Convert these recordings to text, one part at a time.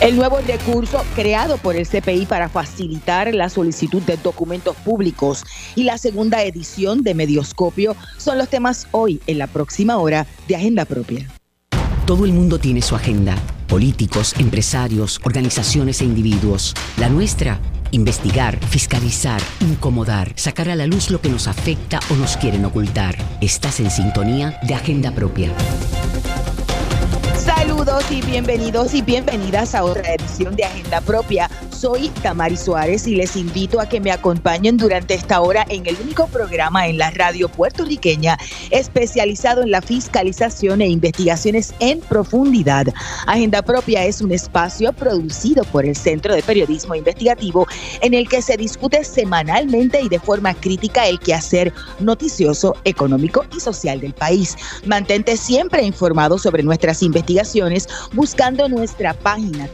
El nuevo recurso creado por el CPI para facilitar la solicitud de documentos públicos y la segunda edición de Medioscopio son los temas hoy en la próxima hora de Agenda Propia. Todo el mundo tiene su agenda. Políticos, empresarios, organizaciones e individuos. La nuestra, investigar, fiscalizar, incomodar, sacar a la luz lo que nos afecta o nos quieren ocultar. Estás en sintonía de Agenda Propia. Saludos y bienvenidos y bienvenidas a otra edición de Agenda Propia. Soy Tamari Suárez y les invito a que me acompañen durante esta hora en el único programa en la radio puertorriqueña especializado en la fiscalización e investigaciones en profundidad. Agenda Propia es un espacio producido por el Centro de Periodismo Investigativo en el que se discute semanalmente y de forma crítica el quehacer noticioso, económico y social del país. Mantente siempre informado sobre nuestras investigaciones buscando nuestra página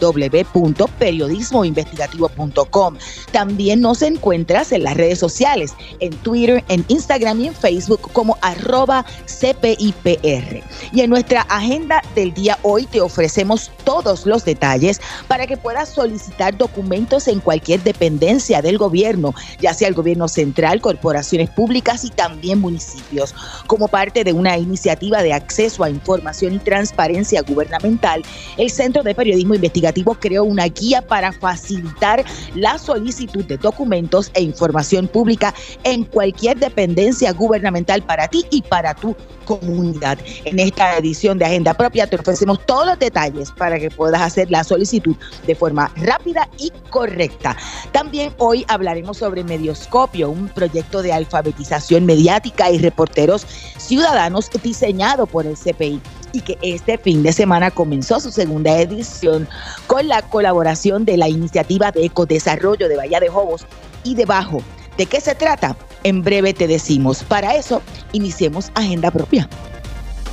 www.periodismoinvestigativo.com. También nos encuentras en las redes sociales, en Twitter, en Instagram y en Facebook como arroba CPIPR. Y en nuestra agenda del día hoy te ofrecemos todos los detalles para que puedas solicitar documentos en cualquier dependencia del gobierno, ya sea el gobierno central, corporaciones públicas y también municipios. Como parte de una iniciativa de acceso a información y transparencia gubernamental, el Centro de Periodismo Investigativo creó una guía para facilitar la solicitud de documentos e información pública en cualquier dependencia gubernamental para ti y para tu comunidad. En esta edición de Agenda Propia te ofrecemos todos los detalles para que puedas hacer la solicitud de forma rápida y correcta. También hoy hablaremos sobre Medioscopio, un proyecto de alfabetización mediática y reporteros ciudadanos diseñado por el CPI y que este fin de semana comenzó su segunda edición con la colaboración de la iniciativa de ecodesarrollo de Bahía de Jobos y de Bajo. ¿De qué se trata? En breve te decimos. Para eso, iniciemos agenda propia.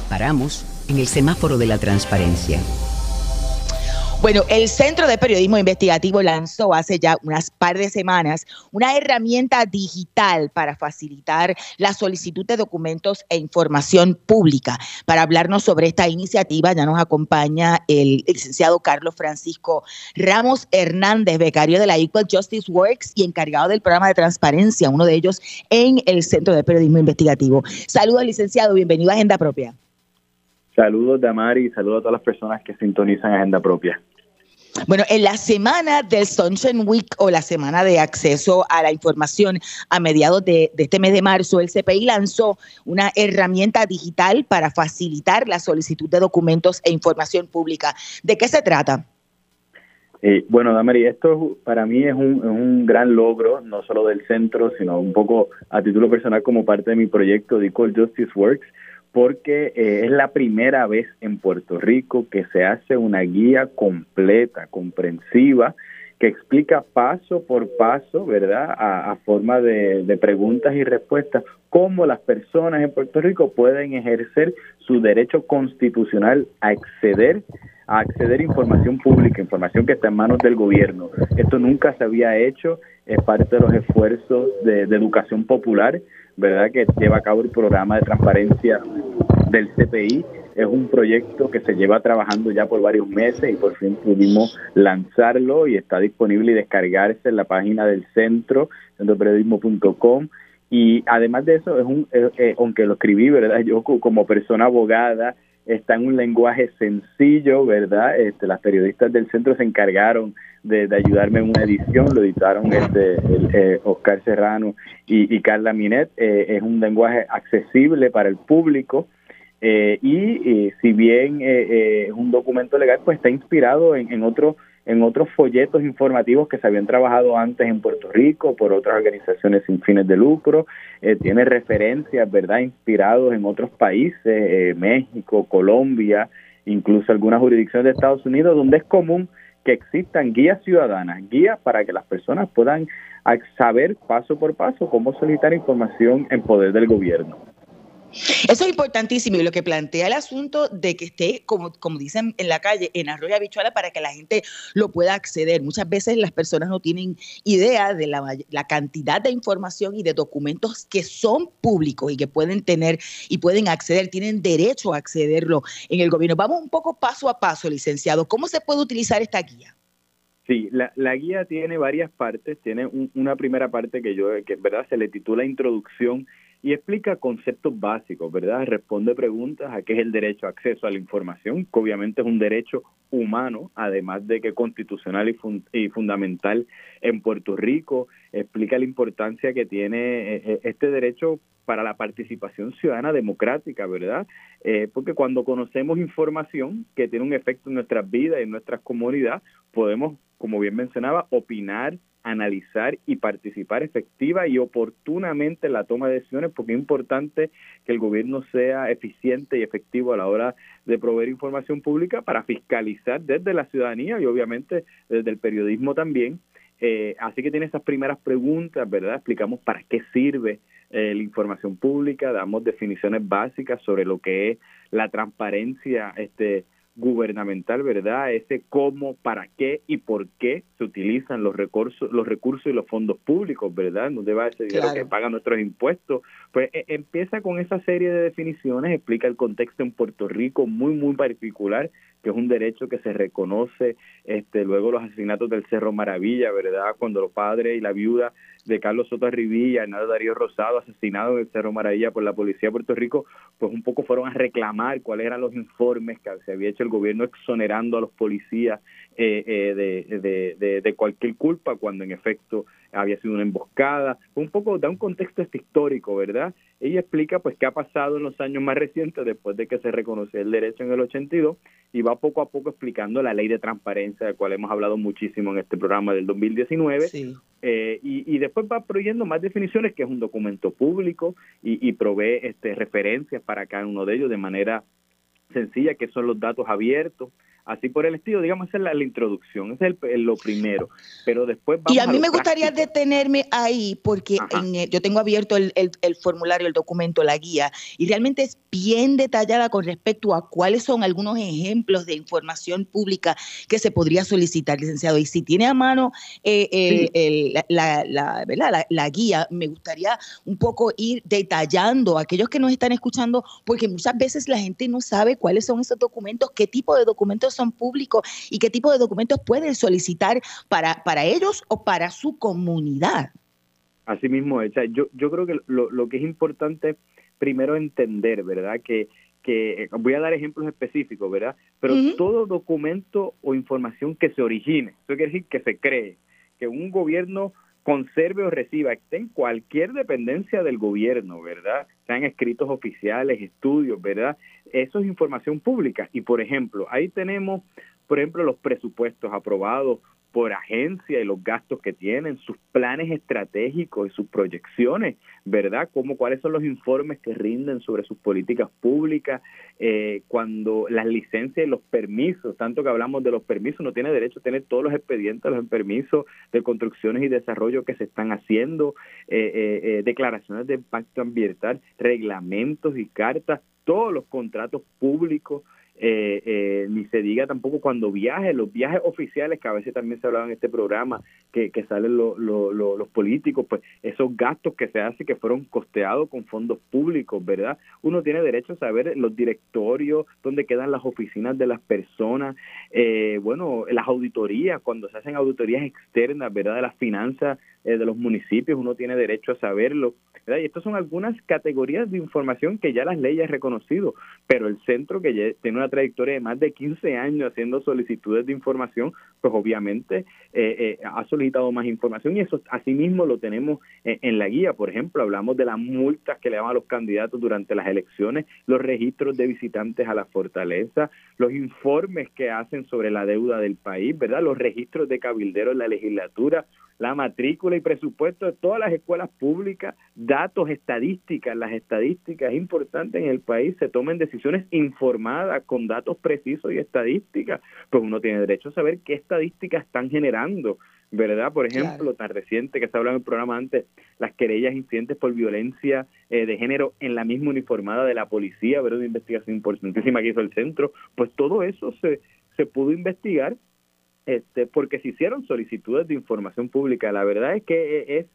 Paramos en el semáforo de la transparencia. Bueno, el Centro de Periodismo Investigativo lanzó hace ya unas par de semanas una herramienta digital para facilitar la solicitud de documentos e información pública. Para hablarnos sobre esta iniciativa ya nos acompaña el licenciado Carlos Francisco Ramos Hernández, becario de la Equal Justice Works y encargado del programa de transparencia, uno de ellos en el Centro de Periodismo Investigativo. Saludos, licenciado, bienvenido a Agenda Propia. Saludos, Damari, y saludos a todas las personas que sintonizan Agenda Propia. Bueno, en la semana del Sunshine Week o la semana de acceso a la información a mediados de, este mes de marzo, el CPI lanzó una herramienta digital para facilitar la solicitud de documentos e información pública. ¿De qué se trata? Eh, bueno, Damari, esto para mí es un, es un, gran logro, no solo del centro, sino un poco a título personal como parte de mi proyecto de Equal Justice Works porque eh, es la primera vez en Puerto Rico que se hace una guía completa, comprensiva, que explica paso por paso, ¿verdad?, a, forma de, preguntas y respuestas, cómo las personas en Puerto Rico pueden ejercer su derecho constitucional a acceder a acceder a información pública, información que está en manos del gobierno. Esto nunca se había hecho, es parte de los esfuerzos de, educación popular, ¿verdad? Que lleva a cabo el programa de transparencia del CPI. Es un proyecto que se lleva trabajando ya por varios meses y por fin pudimos lanzarlo y está disponible y descargarse en la página del centro, centroperiodismo.com. Y además de eso, es un, eh, eh, aunque lo escribí, ¿verdad? Yo como persona abogada, está en un lenguaje sencillo, ¿verdad? Este, las periodistas del centro se encargaron de, ayudarme en una edición, lo editaron este, eh, Oscar Serrano y, Carla Minet. Eh, es un lenguaje accesible para el público eh, y, si bien es un documento legal, pues está inspirado en, en otros en otros folletos informativos que se habían trabajado antes en Puerto Rico por otras organizaciones sin fines de lucro, eh, tiene referencias, ¿verdad?, inspirados en otros países, eh, México, Colombia, incluso algunas jurisdicciones de Estados Unidos, donde es común que existan guías ciudadanas, guías para que las personas puedan saber paso por paso cómo solicitar información en poder del gobierno. Eso es importantísimo y lo que plantea el asunto de que esté, como, como dicen en la calle, en arroyo habichuela para que la gente lo pueda acceder. Muchas veces las personas no tienen idea de la, la cantidad de información y de documentos que son públicos y que pueden tener y pueden acceder, tienen derecho a accederlo en el gobierno. Vamos un poco paso a paso, licenciado. ¿Cómo se puede utilizar esta guía? Sí, la, la guía tiene varias partes. Tiene una primera parte que yo, que verdad se le titula Introducción y explica conceptos básicos, ¿verdad? Responde preguntas a qué es el derecho a acceso a la información, que obviamente es un derecho humano, además de que constitucional y, fundamental en Puerto Rico. Explica la importancia que tiene eh, eh, este derecho para la participación ciudadana democrática, ¿verdad? Eh, porque cuando conocemos información que tiene un efecto en nuestras vidas y en nuestras comunidades, podemos, como bien mencionaba, opinar, analizar y participar efectiva y oportunamente en la toma de decisiones, porque es importante que el gobierno sea eficiente y efectivo a la hora de proveer información pública para fiscalizar desde la ciudadanía y obviamente desde el periodismo también. Eh, así que tiene esas primeras preguntas, ¿verdad? Explicamos para qué sirve eh, la información pública, damos definiciones básicas sobre lo que es la transparencia este, gubernamental, ¿verdad? Ese cómo, para qué y por qué se utilizan los recursos, los recursos y los fondos públicos, ¿verdad? No deba ese dinero que pagan nuestros impuestos. Pues e, empieza con esa serie de definiciones, explica el contexto en Puerto Rico muy, muy particular, que es un derecho que se reconoce, este, luego los asesinatos del Cerro Maravilla, ¿verdad? Cuando los padres y la viuda de Carlos Soto Rivilla, Hernando Darío Rosado, asesinado en el Cerro Maravilla por la policía de Puerto Rico, pues un poco fueron a reclamar cuáles eran los informes que se había hecho el gobierno exonerando a los policías eh, eh, de, de, de, cualquier culpa, cuando en efecto había sido una emboscada. Un poco da un contexto este histórico, ¿verdad? Ella explica pues qué ha pasado en los años más recientes después de que se reconoció el derecho en el 82 y va poco a poco explicando la ley de transparencia, de la cual hemos hablado muchísimo en este programa del 2019. Eh, y, después va proveyendo más definiciones, que es un documento público y, y provee este, referencias para cada uno de ellos de manera sencilla, que son los datos abiertos así por el estilo, digamos, esa es la, introducción, ese es el, lo primero, pero después vamos Y a mí me gustaría detenerme ahí porque yo tengo abierto el, el, formulario, el documento, la guía, y realmente es bien detallada con respecto a cuáles son algunos ejemplos de información pública que se podría solicitar, licenciado. Y si tiene a mano eh, la, la, la, la, guía, me gustaría un poco ir detallando a aquellos que nos están escuchando, porque muchas veces la gente no sabe cuáles son esos documentos, qué tipo de documentos son públicos y qué tipo de documentos pueden solicitar para, para ellos o para su comunidad. Así mismo, yo, yo creo que lo, lo que es importante primero entender, ¿verdad? Que, que voy a dar ejemplos específicos, ¿verdad? Pero todo documento o información que se origine, eso quiere decir que se cree, que un gobierno conserve o reciba, esté en cualquier dependencia del gobierno, ¿verdad? Sean escritos oficiales, estudios, ¿verdad? Eso es información pública. Y, por ejemplo, ahí tenemos, por ejemplo, los presupuestos aprobados por agencia y los gastos que tienen, sus planes estratégicos y sus proyecciones, ¿verdad? Como cuáles son los informes que rinden sobre sus políticas públicas, eh, cuando las licencias y los permisos, tanto que hablamos de los permisos, no tiene derecho a tener todos los expedientes, los permisos de construcciones y desarrollo que se están haciendo, eh, eh, declaraciones de impacto ambiental, reglamentos y cartas, todos los contratos públicos eh, eh, ni se diga tampoco cuando viaje, los viajes oficiales que a veces también se hablaba en este programa, que, que salen los políticos, pues esos gastos que se hacen que fueron costeados con fondos públicos, ¿verdad? Uno tiene derecho a saber los directorios, dónde quedan las oficinas de las personas, eh, bueno, las auditorías, cuando se hacen auditorías externas, ¿verdad? De las finanzas eh, de los municipios, uno tiene derecho a saberlo. ¿verdad? Y estas son algunas categorías de información que ya las leyes han reconocido, pero el centro que tiene una trayectoria de más de 15 años haciendo solicitudes de información, pues obviamente eh, eh, ha solicitado más información y eso asimismo lo tenemos en la guía. Por ejemplo, hablamos de las multas que le dan a los candidatos durante las elecciones, los registros de visitantes a la fortaleza, los informes que hacen sobre la deuda del país, ¿verdad? Los registros de cabilderos en la legislatura, la matrícula y presupuesto de todas las escuelas públicas, datos, estadísticas, las estadísticas importantes en el país, se tomen decisiones informadas con datos precisos y estadísticas, pues uno tiene derecho a saber qué estadísticas están generando ¿verdad? Por ejemplo, tan reciente que se hablado en el programa antes, las querellas incidentes por violencia eh, de género en la misma uniformada de la policía, ¿verdad? Una investigación importantísima que hizo el centro, pues todo eso se, se pudo investigar este, porque se hicieron solicitudes de información pública. La verdad es que eh, es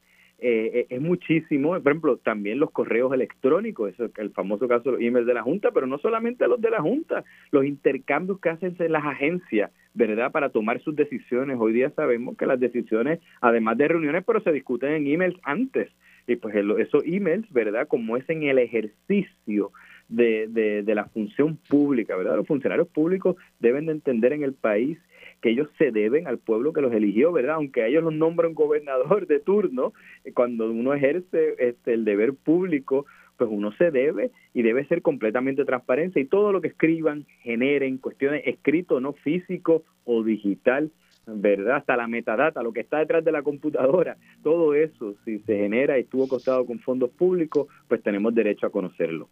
eh, es muchísimo, por ejemplo, también los correos electrónicos, eso, el famoso caso de los emails de la Junta, pero no solamente los de la Junta, los intercambios que hacen las agencias, ¿verdad? Para tomar sus decisiones. Hoy día sabemos que las decisiones, además de reuniones, pero se discuten en emails antes. Y pues esos emails, ¿verdad? Como es en el ejercicio de, de, de la función pública, ¿verdad? Los funcionarios públicos deben de entender en el país que ellos se deben al pueblo que los eligió, ¿verdad? Aunque ellos los nombran gobernador de turno, eh, cuando uno ejerce este, el deber público, pues uno se debe y debe ser completamente transparente y todo lo que escriban, generen cuestiones escrito, no físico o digital, ¿verdad? Hasta la metadata, lo que está detrás de la computadora, todo eso, si se genera y estuvo costado con fondos públicos, pues tenemos derecho a conocerlo.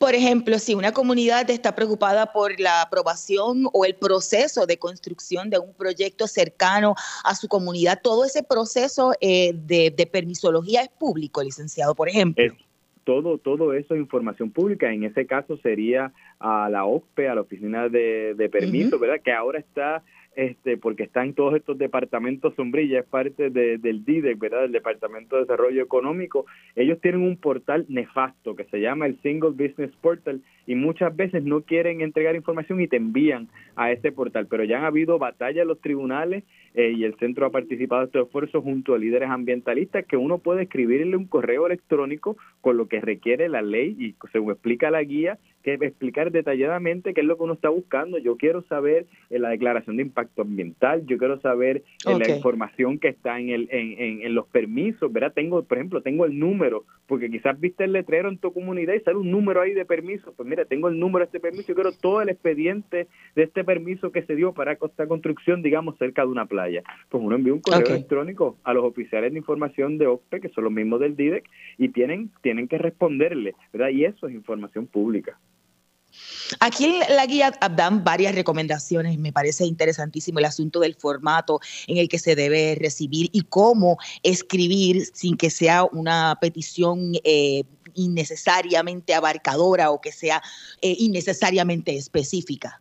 Por ejemplo, si una comunidad está preocupada por la aprobación o el proceso de construcción de un proyecto cercano a su comunidad, todo ese proceso eh, de, permisología es público, licenciado, por ejemplo. todo, todo eso es información pública. En ese caso sería a la OCPE, a la Oficina de, Permiso, ¿verdad? Que ahora está este, porque está en todos estos departamentos sombrilla, es parte del DIDEC, ¿verdad? Del Departamento de Desarrollo Económico. Ellos tienen un portal nefasto que se llama el Single Business Portal y muchas veces no quieren entregar información y te envían a ese portal, pero ya han habido batallas en los tribunales eh, y el centro ha participado en este esfuerzo junto a líderes ambientalistas que uno puede escribirle un correo electrónico con lo que requiere la ley y según explica la guía que explicar detalladamente qué es lo que uno está buscando. Yo quiero saber en eh, la declaración de impacto ambiental, yo quiero saber en eh, la información que está en, el, en, en, los permisos, ¿verdad? Tengo, por ejemplo, tengo el número, porque quizás viste el letrero en tu comunidad y sale un número ahí de permiso. Pues mira, tengo el número de este permiso, yo quiero todo el expediente de este permiso que se dio para esta construcción, digamos, cerca de una playa. Pues uno envía un correo electrónico a los oficiales de información de OPE, que son los mismos del DIDEC, y tienen, tienen que responderle, ¿verdad? Y eso es información pública. Aquí en la guía dan varias recomendaciones, me parece interesantísimo el asunto del formato en el que se debe recibir y cómo escribir sin que sea una petición eh, innecesariamente abarcadora o que sea eh, innecesariamente específica.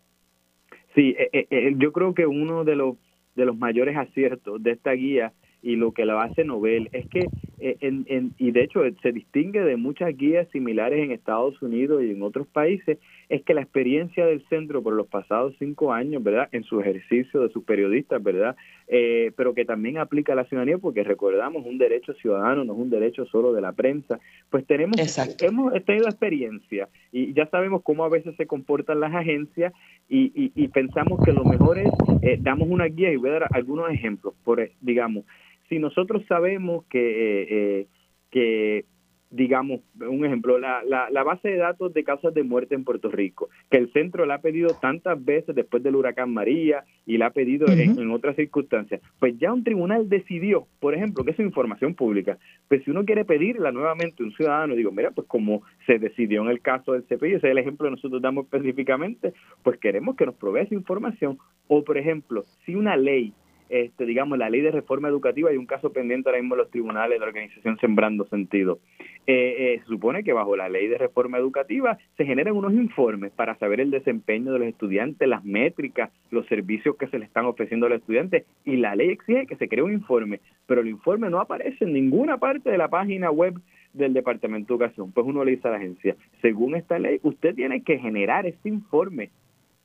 Sí, eh, yo creo que uno de los, de los mayores aciertos de esta guía y lo que la hace novel es que, eh, en, y de hecho se distingue de muchas guías similares en Estados Unidos y en otros países, es que la experiencia del centro por los pasados cinco años, ¿verdad? En su ejercicio de sus periodistas, ¿verdad? Eh, pero que también aplica a la ciudadanía porque recordamos un derecho ciudadano, no es un derecho solo de la prensa, pues tenemos, hemos tenido experiencia y ya sabemos cómo a veces se comportan las agencias y, y, pensamos que lo mejor es, eh, damos una guía y voy a dar algunos ejemplos, por digamos, si nosotros sabemos que, eh, eh, que digamos, un ejemplo, la, la, base de datos de causas de muerte en Puerto Rico, que el centro la ha pedido tantas veces después del huracán María y la ha pedido en, otras circunstancias, pues ya un tribunal decidió, por ejemplo, que es información pública, pues si uno quiere pedirla nuevamente a un ciudadano, digo, mira, pues como se decidió en el caso del CPI, ese es el ejemplo que nosotros damos específicamente, pues queremos que nos provea esa información, o por ejemplo, si una ley este, digamos, la ley de reforma educativa, hay un caso pendiente ahora mismo en los tribunales de la organización Sembrando Sentido. Eh, eh, se supone que bajo la ley de reforma educativa se generan unos informes para saber el desempeño de los estudiantes, las métricas, los servicios que se le están ofreciendo a los estudiantes y la ley exige que se cree un informe, pero el informe no aparece en ninguna parte de la página web del Departamento de Educación. Pues uno le dice a la agencia, según esta ley, usted tiene que generar este informe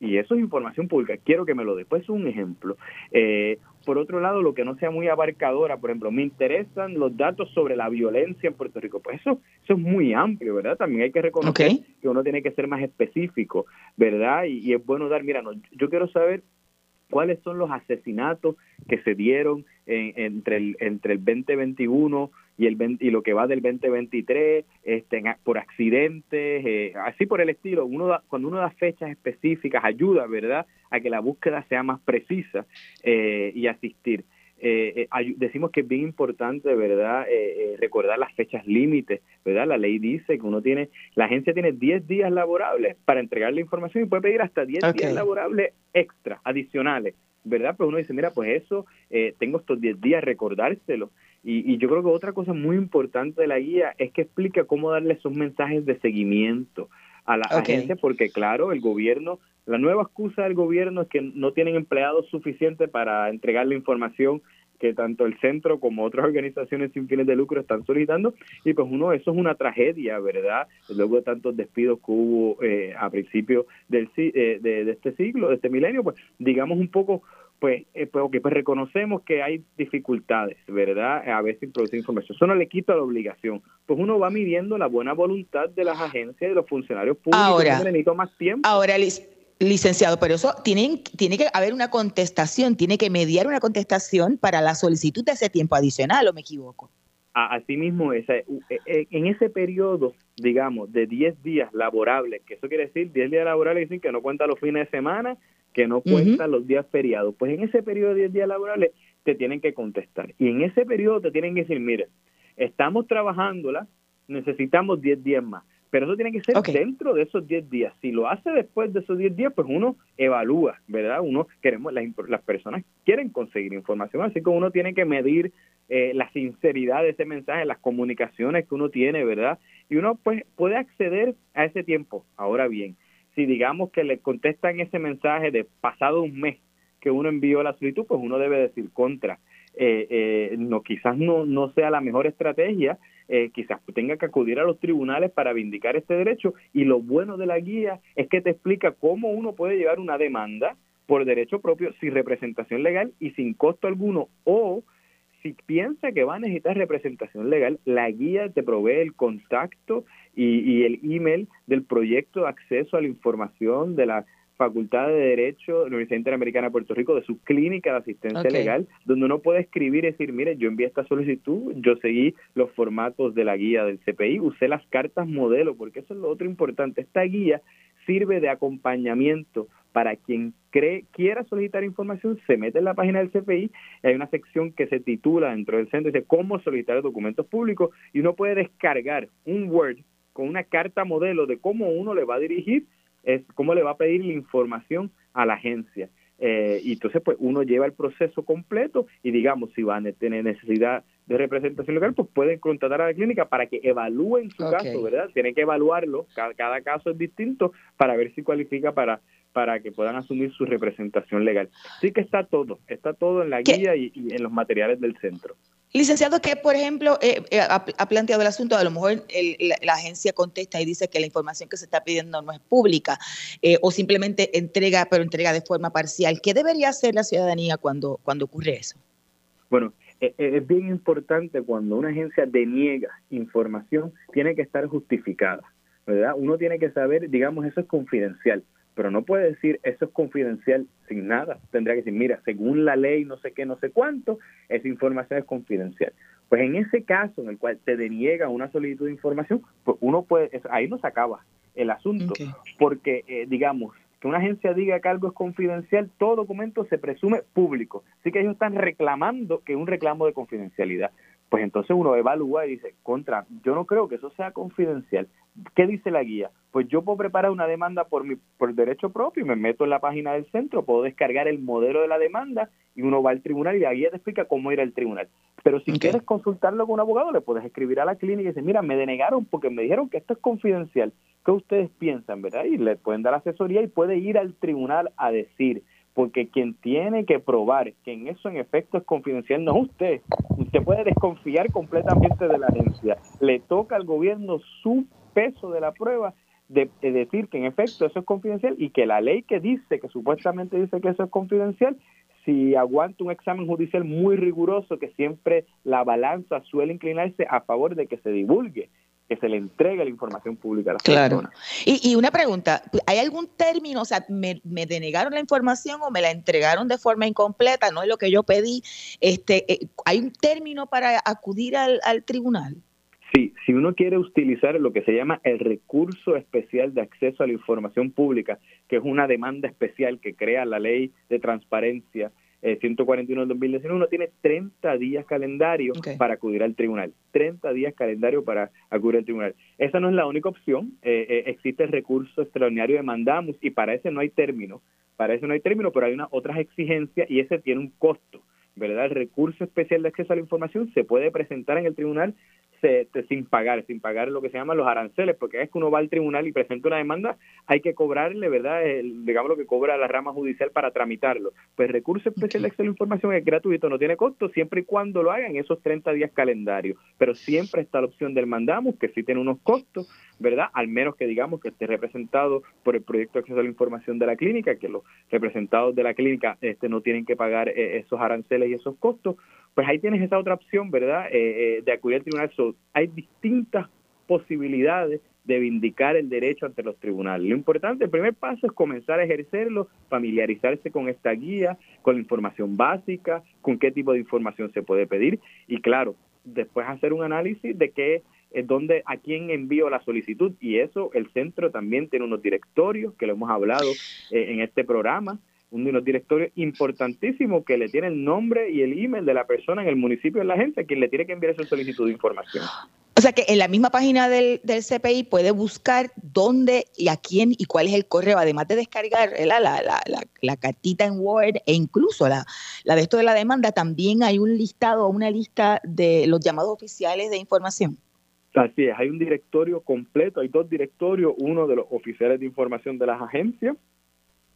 y eso es información pública. Quiero que me lo dé. Pues un ejemplo. Eh, por otro lado, lo que no sea muy abarcadora, por ejemplo, me interesan los datos sobre la violencia en Puerto Rico. Pues eso, eso es muy amplio, ¿verdad? También hay que reconocer que uno tiene que ser más específico, ¿verdad? Y, es bueno dar, mira, yo quiero saber cuáles son los asesinatos que se dieron entre, el, entre el 2021 y el y lo que va del 2023 este por accidentes eh, así por el estilo uno cuando uno da fechas específicas ayuda verdad a que la búsqueda sea más precisa eh, y asistir eh, decimos que es bien importante, ¿verdad?, recordar las fechas límites, ¿verdad? La ley dice que uno tiene, la agencia tiene 10 días laborables para entregar la información y puede pedir hasta 10 días laborables extra, adicionales ¿verdad? Pues uno dice, mira, pues eso, eh, tengo estos 10 días, recordárselo. Y, yo creo que otra cosa muy importante de la guía es que explica cómo darle esos mensajes de seguimiento a la gente, porque claro, el gobierno, la nueva excusa del gobierno es que no tienen empleados suficientes para entregar la información que tanto el centro como otras organizaciones sin fines de lucro están solicitando. Y pues uno eso es una tragedia verdad luego de tantos despidos que hubo eh, a principios del eh, de, este siglo de este milenio pues digamos un poco pues, eh, pues, pues reconocemos que hay dificultades, ¿verdad? A veces producir información. Eso no le quita la obligación. Pues uno va midiendo la buena voluntad de las agencias y de los funcionarios públicos. Ahora, necesito más tiempo. Ahora, licenciado, pero eso tiene, tiene que haber una contestación, tiene que mediar una contestación para la solicitud de ese tiempo adicional, ¿o me equivoco? Asimismo, ese, e, e, en ese periodo, digamos, de 10 días laborables, que eso quiere decir 10 días laborables, dicen que no cuenta los fines de semana, que no cuentan los días feriados. Pues en ese periodo de 10 días laborables te tienen que contestar. Y en ese periodo te tienen que decir, mire, estamos trabajándola, necesitamos 10 días más. Pero eso tiene que ser dentro de esos 10 días. Si lo hace después de esos 10 días, pues uno evalúa, ¿verdad? Uno queremos, las, las personas quieren conseguir información, así que uno tiene que medir eh, la sinceridad de ese mensaje, las comunicaciones que uno tiene, ¿verdad? Y uno pues puede acceder a ese tiempo. Ahora bien, si digamos que le contestan ese mensaje de pasado un mes que uno envió la solicitud, pues uno debe decir contra. Eh, eh, no quizás no, no sea la mejor estrategia, eh, quizás tenga que acudir a los tribunales para vindicar este derecho y lo bueno de la guía es que te explica cómo uno puede llevar una demanda por derecho propio sin representación legal y sin costo alguno o si piensa que va a necesitar representación legal, la guía te provee el contacto y, el email del proyecto de acceso a la información de la Facultad de Derecho de la Universidad Interamericana de Puerto Rico, de su clínica de asistencia legal, donde uno puede escribir y decir, mire, yo envié esta solicitud, yo seguí los formatos de la guía del CPI, usé las cartas modelo, porque eso es lo otro importante. Esta guía sirve de acompañamiento para quien cree, quiera solicitar información, se mete en la página del CPI, hay una sección que se titula dentro del centro, dice cómo solicitar documentos públicos, y uno puede descargar un Word con una carta modelo de cómo uno le va a dirigir, es cómo le va a pedir la información a la agencia. Eh, y entonces, pues uno lleva el proceso completo y digamos, si van a tener necesidad de representación legal, pues pueden contratar a la clínica para que evalúen su caso, ¿verdad? Tienen que evaluarlo, cada, cada caso es distinto para ver si cualifica para para que puedan asumir su representación legal. Sí que está todo, está todo en la guía y, en los materiales del centro. Licenciado, que por ejemplo eh, eh, ha, planteado el asunto, a lo mejor la, agencia contesta y dice que la información que se está pidiendo no es pública eh, o simplemente entrega, pero entrega de forma parcial. ¿Qué debería hacer la ciudadanía cuando, cuando ocurre eso? Bueno, es bien importante cuando una agencia deniega información, tiene que estar justificada, ¿verdad? Uno tiene que saber, digamos, eso es confidencial pero no puede decir eso es confidencial sin nada. Tendría que decir, mira, según la ley, no sé qué, no sé cuánto, esa información es confidencial. Pues en ese caso en el cual te deniega una solicitud de información, pues uno puede, ahí no se acaba el asunto, porque eh, digamos que una agencia diga que algo es confidencial, todo documento se presume público. Así que ellos están reclamando que un reclamo de confidencialidad pues entonces uno evalúa y dice, contra, yo no creo que eso sea confidencial. ¿Qué dice la guía? Pues yo puedo preparar una demanda por mi por derecho propio y me meto en la página del centro, puedo descargar el modelo de la demanda y uno va al tribunal y la guía te explica cómo ir al tribunal. Pero si quieres consultarlo con un abogado, le puedes escribir a la clínica y decir, mira, me denegaron porque me dijeron que esto es confidencial. ¿Qué ustedes piensan, verdad? Y le pueden dar asesoría y puede ir al tribunal a decir, porque quien tiene que probar que en eso en efecto es confidencial no es usted. Usted puede desconfiar completamente de la agencia. Le toca al gobierno su peso de la prueba de, decir que en efecto eso es confidencial y que la ley que dice, que supuestamente dice que eso es confidencial, si aguanta un examen judicial muy riguroso, que siempre la balanza suele inclinarse a favor de que se divulgue que se le entregue la información pública a las claro. Y, una pregunta, ¿hay algún término, o sea, me, denegaron la información o me la entregaron de forma incompleta, no es lo que yo pedí, este, eh, ¿hay un término para acudir al, tribunal? Sí, si uno quiere utilizar lo que se llama el recurso especial de acceso a la información pública, que es una demanda especial que crea la ley de transparencia 141 del 2019, uno tiene 30 días calendario para acudir al tribunal. 30 días calendario para acudir al tribunal. Esa no es la única opción. existe el recurso extraordinario de mandamus y para ese no hay término. Para eso no hay término, pero hay unas otras exigencias y ese tiene un costo. ¿verdad? El recurso especial de acceso a la información se puede presentar en el tribunal sin pagar, sin pagar lo que se llaman los aranceles, porque es que uno va al tribunal y presenta una demanda, hay que cobrarle, ¿verdad? El, digamos lo que cobra la rama judicial para tramitarlo. Pues el recurso especial de acceso a la información es gratuito, no tiene costo, siempre y cuando lo hagan esos 30 días calendarios. Pero siempre está la opción del mandamos, que sí tiene unos costos, ¿verdad? Al menos que digamos que esté representado por el proyecto de acceso a la información de la clínica, que los representados de la clínica este, no tienen que pagar eh, esos aranceles y esos costos, pues ahí tienes esa otra opción, ¿verdad?, eh, eh, de acudir al tribunal. hay distintas posibilidades de vindicar el derecho ante los tribunales. Lo importante, el primer paso es comenzar a ejercerlo, familiarizarse con esta guía, con la información básica, con qué tipo de información se puede pedir y claro, después hacer un análisis de qué es donde a quién envío la solicitud y eso el centro también tiene unos directorios que lo hemos hablado eh, en este programa uno de los directorios importantísimos que le tiene el nombre y el email de la persona en el municipio de la agencia quien le tiene que enviar esa solicitud de información. O sea que en la misma página del, del CPI puede buscar dónde y a quién y cuál es el correo, además de descargar la, la, la, la, cartita en Word e incluso la, la de esto de la demanda, también hay un listado o una lista de los llamados oficiales de información. Así es, hay un directorio completo, hay dos directorios, uno de los oficiales de información de las agencias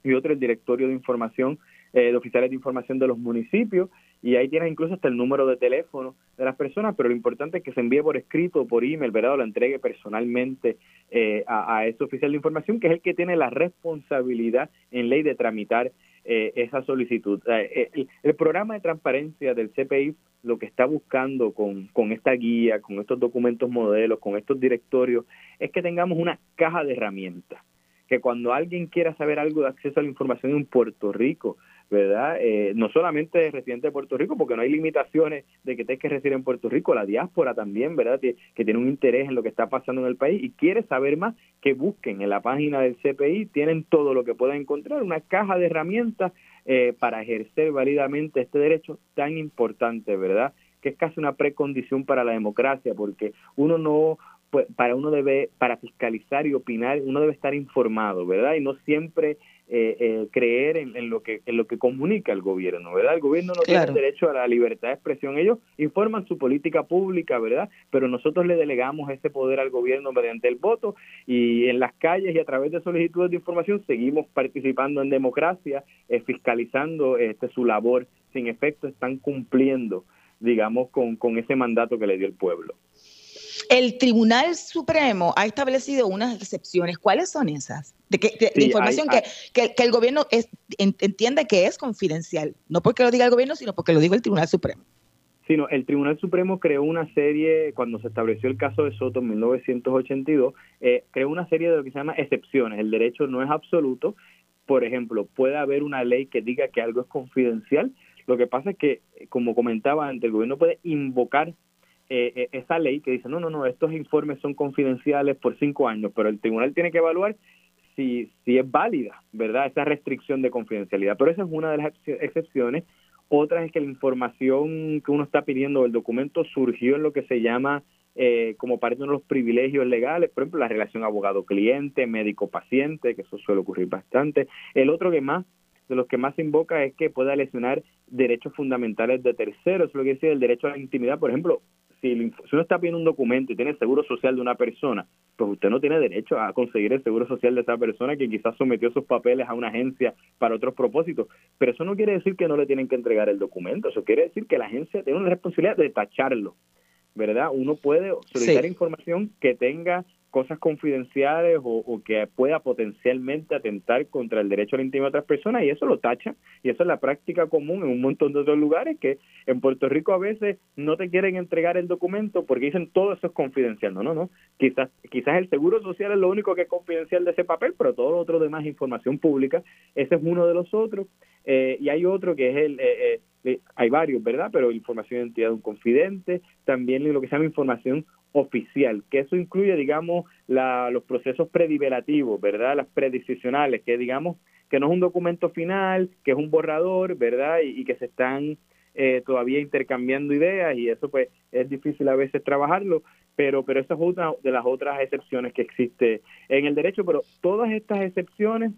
y otro el directorio de información eh, de oficiales de información de los municipios y ahí tienes incluso hasta el número de teléfono de las personas, pero lo importante es que se envíe por escrito o por email, ¿verdad? O lo entregue personalmente eh, a, ese oficial de información, que es el que tiene la responsabilidad en ley de tramitar eh, esa solicitud. El, el, programa de transparencia del CPI lo que está buscando con, con esta guía, con estos documentos modelos, con estos directorios, es que tengamos una caja de herramientas que cuando alguien quiera saber algo de acceso a la información en Puerto Rico, ¿verdad? Eh, no solamente residente de Puerto Rico, porque no hay limitaciones de que tengas que residir en Puerto Rico, la diáspora también, ¿verdad? Que, tiene un interés en lo que está pasando en el país y quiere saber más, que busquen en la página del CPI, tienen todo lo que puedan encontrar, una caja de herramientas eh, para ejercer válidamente este derecho tan importante, ¿verdad? Que es casi una precondición para la democracia, porque uno no pues, para uno debe, para fiscalizar y opinar, uno debe estar informado, ¿verdad? Y no siempre eh, eh, creer en, lo que en lo que comunica el gobierno, ¿verdad? El gobierno no tiene derecho a la libertad de expresión. Ellos informan su política pública, ¿verdad? Pero nosotros le delegamos ese poder al gobierno mediante el voto y en las calles y a través de solicitudes de información seguimos participando en democracia, eh, fiscalizando este su labor. Sin efecto, están cumpliendo, digamos, con, con ese mandato que le dio el pueblo. El Tribunal Supremo ha establecido unas excepciones. ¿Cuáles son esas? De, que, información Que, el gobierno entiende que es confidencial. No porque lo diga el gobierno, sino porque lo diga el Tribunal Supremo. Sino el Tribunal Supremo creó una serie, cuando se estableció el caso de Soto en 1982, eh, creó una serie de lo que se llama excepciones. El derecho no es absoluto. Por ejemplo, puede haber una ley que diga que algo es confidencial. Lo que pasa es que, como comentaba antes, el gobierno puede invocar eh, eh, esa ley que dice, no, no, no, estos informes son confidenciales por cinco años, pero el tribunal tiene que evaluar si, si es válida, ¿verdad? Esa restricción de confidencialidad. Pero esa es una de las excepciones. Otra es que la información que uno está pidiendo, el documento surgió en lo que se llama eh, como parte de los privilegios legales, por ejemplo, la relación abogado-cliente, médico-paciente, que eso suele ocurrir bastante. El otro que más de los que más se invoca es que pueda lesionar derechos fundamentales de terceros, lo que dice el derecho a la intimidad, por ejemplo, si, uno está pidiendo un documento y tiene el seguro social de una persona, pues usted no tiene derecho a conseguir el seguro social de esa persona que quizás sometió sus papeles a una agencia para otros propósitos. Pero eso no quiere decir que no le tienen que entregar el documento, eso quiere decir que la agencia tiene una responsabilidad de tacharlo, ¿verdad? Uno puede solicitar información que tenga cosas confidenciales o, que pueda potencialmente atentar contra el derecho a la intimidad de otras personas y eso lo tacha y eso es la práctica común en un montón de otros lugares que en Puerto Rico a veces no te quieren entregar el documento porque dicen todo eso es confidencial. No no no. Quizás quizás el seguro social es lo único que es confidencial de ese papel pero todo lo otro demás información pública ese es uno de los otros. Eh, y hay otro que es el eh, eh, hay varios verdad pero información de identidad de un confidente también lo que se llama información oficial, que eso incluye, digamos, la, los procesos prediberativos, ¿verdad? Las predecisionales, que digamos que no es un documento final, que es un borrador, ¿verdad? Y, que se están eh, todavía intercambiando ideas y eso pues es difícil a veces trabajarlo, pero, pero esa es una de las otras excepciones que existe en el derecho, pero todas estas excepciones,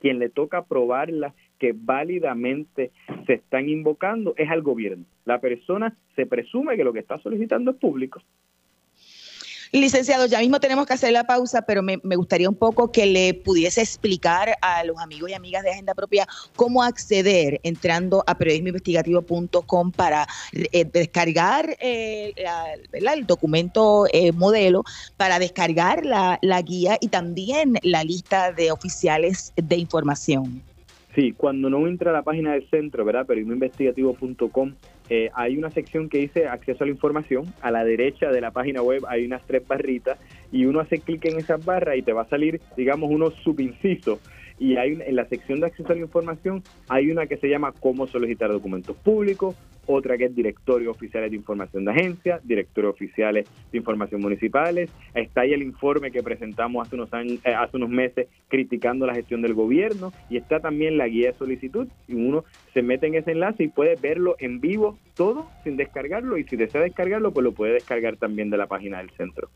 quien le toca probarlas que válidamente se están invocando es al gobierno. La persona se presume que lo que está solicitando es público. Licenciado, ya mismo tenemos que hacer la pausa, pero me, gustaría un poco que le pudiese explicar a los amigos y amigas de Agenda Propia cómo acceder entrando a periodismoinvestigativo.com para eh, descargar eh, el documento eh, modelo, para descargar la, guía y también la lista de oficiales de información. Sí, cuando no entra a la página del centro, ¿verdad? Periodismoinvestigativo.com, eh, hay una sección que dice acceso a la información. A la derecha de la página web hay unas tres barritas y uno hace clic en esas barras y te va a salir, digamos, unos subincisos y hay en la sección de acceso a la información hay una que se llama cómo solicitar documentos públicos, otra que es directorio oficiales de información de agencia, directorio oficiales de información municipales, está ahí el informe que presentamos hace unos años, eh, hace unos meses criticando la gestión del gobierno y está también la guía de solicitud y uno se mete en ese enlace y puede verlo en vivo todo sin descargarlo y si desea descargarlo pues lo puede descargar también de la página del centro.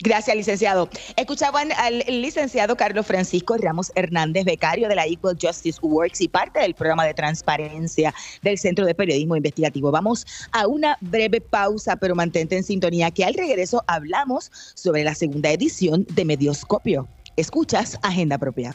Gracias, licenciado. Escuchaban al licenciado Carlos Francisco Ramos Hernández, becario de la Equal Justice Works y parte del programa de transparencia del Centro de Periodismo Investigativo. Vamos a una breve pausa, pero mantente en sintonía que al regreso hablamos sobre la segunda edición de Medioscopio. Escuchas Agenda Propia.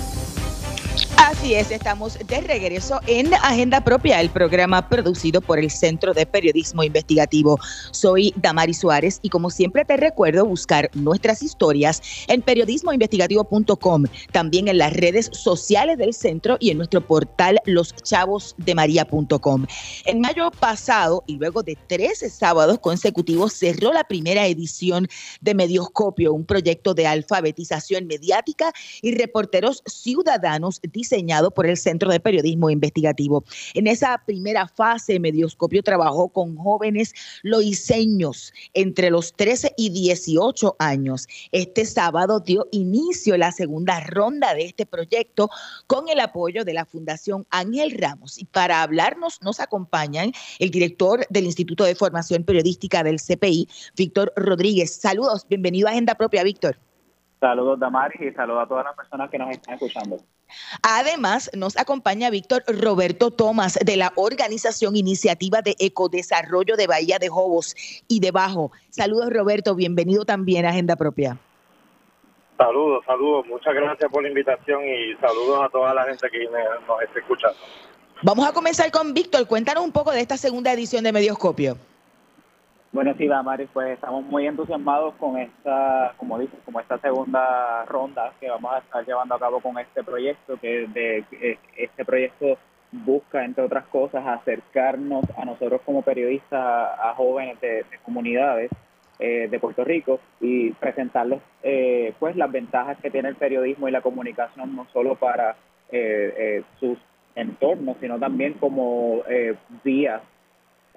Así es, estamos de regreso en Agenda Propia, el programa producido por el Centro de Periodismo Investigativo. Soy Damari Suárez y como siempre te recuerdo buscar nuestras historias en periodismoinvestigativo.com, también en las redes sociales del centro y en nuestro portal loschavosdemaria.com. En mayo pasado y luego de 13 sábados consecutivos cerró la primera edición de Medioscopio, un proyecto de alfabetización mediática y reporteros ciudadanos por el Centro de Periodismo Investigativo. En esa primera fase, Medioscopio trabajó con jóvenes loiseños entre los 13 y 18 años. Este sábado dio inicio la segunda ronda de este proyecto con el apoyo de la Fundación Ángel Ramos. Y para hablarnos nos acompañan el director del Instituto de Formación Periodística del CPI, Víctor Rodríguez. Saludos, bienvenido a Agenda Propia, Víctor. Saludos, Damaris, y saludos a todas las personas que nos están escuchando. Además, nos acompaña Víctor Roberto Tomás de la organización Iniciativa de Ecodesarrollo de Bahía de Jobos y de Bajo. Saludos, Roberto, bienvenido también a Agenda Propia. Saludos, saludos, muchas gracias por la invitación y saludos a toda la gente que nos está escuchando. Vamos a comenzar con Víctor, cuéntanos un poco de esta segunda edición de Medioscopio. Bueno, sí, Damaris, pues estamos muy entusiasmados con esta, como dices, como esta segunda ronda que vamos a estar llevando a cabo con este proyecto, que de, este proyecto busca, entre otras cosas, acercarnos a nosotros como periodistas, a, jóvenes de, comunidades eh, de Puerto Rico y presentarles eh, pues las ventajas que tiene el periodismo y la comunicación no solo para eh, sus entornos, sino también como vías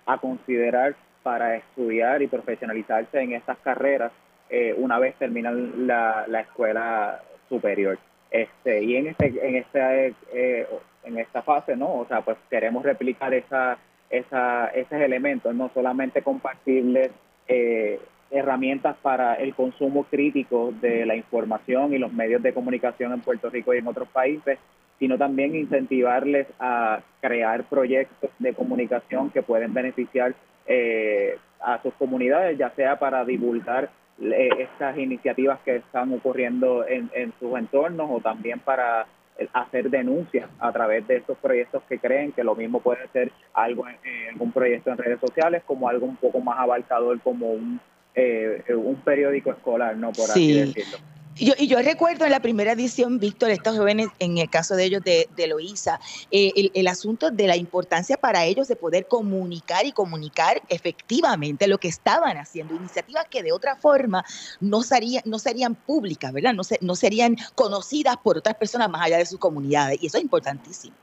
a considerar para estudiar y profesionalizarse en estas carreras eh, una vez terminan la, la escuela superior. Este, y en este, en este, eh, en esta fase, ¿no? O sea, pues queremos replicar esa, esa, esos elementos, no solamente compartirles eh, herramientas para el consumo crítico de la información y los medios de comunicación en Puerto Rico y en otros países, sino también incentivarles a crear proyectos de comunicación que pueden beneficiar eh, a sus comunidades, ya sea para divulgar eh, estas iniciativas que están ocurriendo en, sus entornos o también para eh, hacer denuncias a través de estos proyectos que creen que lo mismo puede ser algo en, algún proyecto en redes sociales como algo un poco más abarcador como un, un periódico escolar, ¿no? Por así decirlo. Y yo recuerdo en la primera edición, Víctor, estos jóvenes, en el caso de ellos de, de eh, el, asunto de la importancia para ellos de poder comunicar y comunicar efectivamente lo que estaban haciendo, iniciativas que de otra forma no serían, no serían públicas, ¿verdad? No, no serían conocidas por otras personas más allá de sus comunidades, y eso es importantísimo.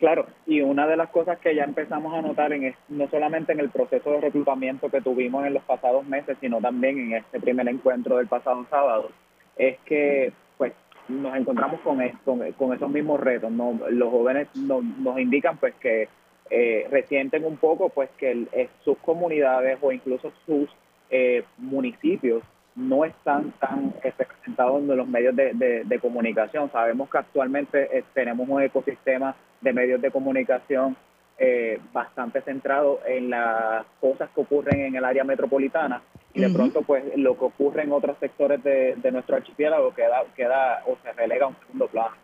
Claro, y una de las cosas que ya empezamos a notar en no solamente en el proceso de reclutamiento que tuvimos en los pasados meses, sino también en este primer encuentro del pasado sábado, es que pues nos encontramos con, con, esos mismos retos. ¿no? Los jóvenes nos indican pues que eh, resienten un poco pues que sus comunidades o incluso sus eh, municipios no están tan representados en los medios de, comunicación. Sabemos que actualmente eh, tenemos un ecosistema de medios de comunicación eh, bastante centrado en las cosas que ocurren en el área metropolitana y de pronto pues lo que ocurre en otros sectores de, nuestro archipiélago queda, queda o se relega a un segundo plano.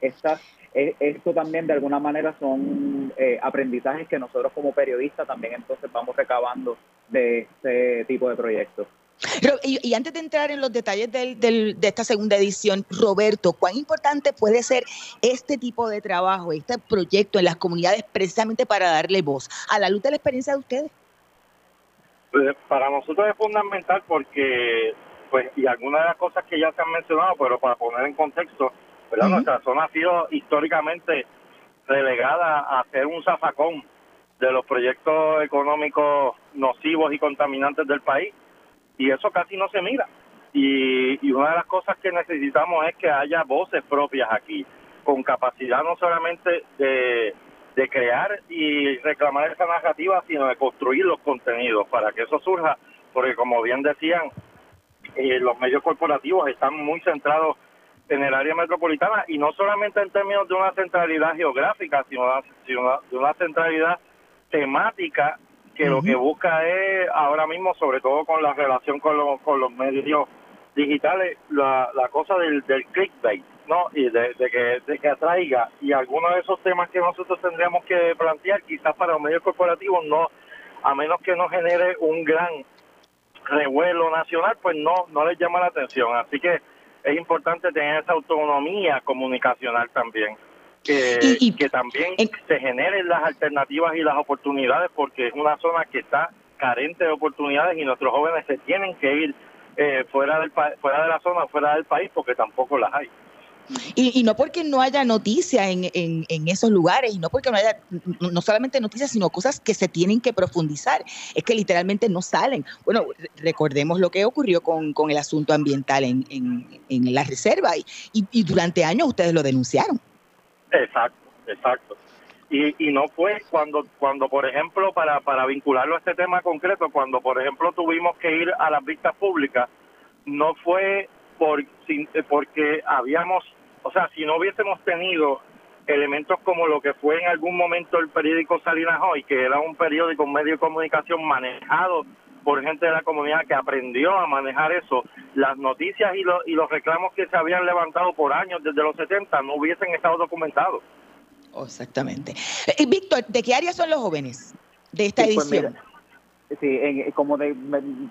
esta, esto también de alguna manera son eh, aprendizajes que nosotros como periodistas también entonces vamos recabando de este tipo de proyectos. Y, antes de entrar en los detalles del, de esta segunda edición, Roberto, ¿cuán importante puede ser este tipo de trabajo, este proyecto en las comunidades precisamente para darle voz a la luz de la experiencia de ustedes? Pues, para nosotros es fundamental porque, pues, y algunas de las cosas que ya se han mencionado, pero para poner en contexto, nuestra zona ha sido históricamente relegada a ser un zafacón de los proyectos económicos nocivos y contaminantes del país y eso casi no se mira. Y, una de las cosas que necesitamos es que haya voces propias aquí, con capacidad no solamente de, de crear y reclamar esa narrativa, sino de construir los contenidos para que eso surja, porque como bien decían, eh, los medios corporativos están muy centrados en el área metropolitana y no solamente en términos de una centralidad geográfica, sino, sino de una centralidad temática que lo que busca es ahora mismo, sobre todo con la relación con, los con los medios digitales, la, la cosa del, del clickbait, ¿no? Y de, que, de que atraiga. Y algunos de esos temas que nosotros tendríamos que plantear, quizás para los medios corporativos, no, a menos que no genere un gran revuelo nacional, pues no, no les llama la atención. Así que es importante tener esa autonomía comunicacional también que, que también se generen las alternativas y las oportunidades porque es una zona que está carente de oportunidades y nuestros jóvenes se tienen que ir eh, fuera del fuera de la zona, fuera del país porque tampoco las hay. Y, no porque no haya noticias en, en, esos lugares, y no porque no haya no solamente noticias, sino cosas que se tienen que profundizar, es que literalmente no salen. Bueno, recordemos lo que ocurrió con, con el asunto ambiental en, en la reserva, y, y durante años ustedes lo denunciaron. Exacto, exacto. Y, y no fue cuando, cuando por ejemplo, para, para vincularlo a este tema concreto, cuando por ejemplo tuvimos que ir a las vistas públicas, no fue por, sin, porque habíamos, o sea, si no hubiésemos tenido elementos como lo que fue en algún momento el periódico Salinas Hoy, que era un periódico, un medio de comunicación manejado por gente de la comunidad que aprendió a manejar eso, las noticias y, y los reclamos que se habían levantado por años desde los 70 no hubiesen estado documentados. Exactamente. Eh, Víctor, ¿de qué área son los jóvenes de esta pues edición? Sí, como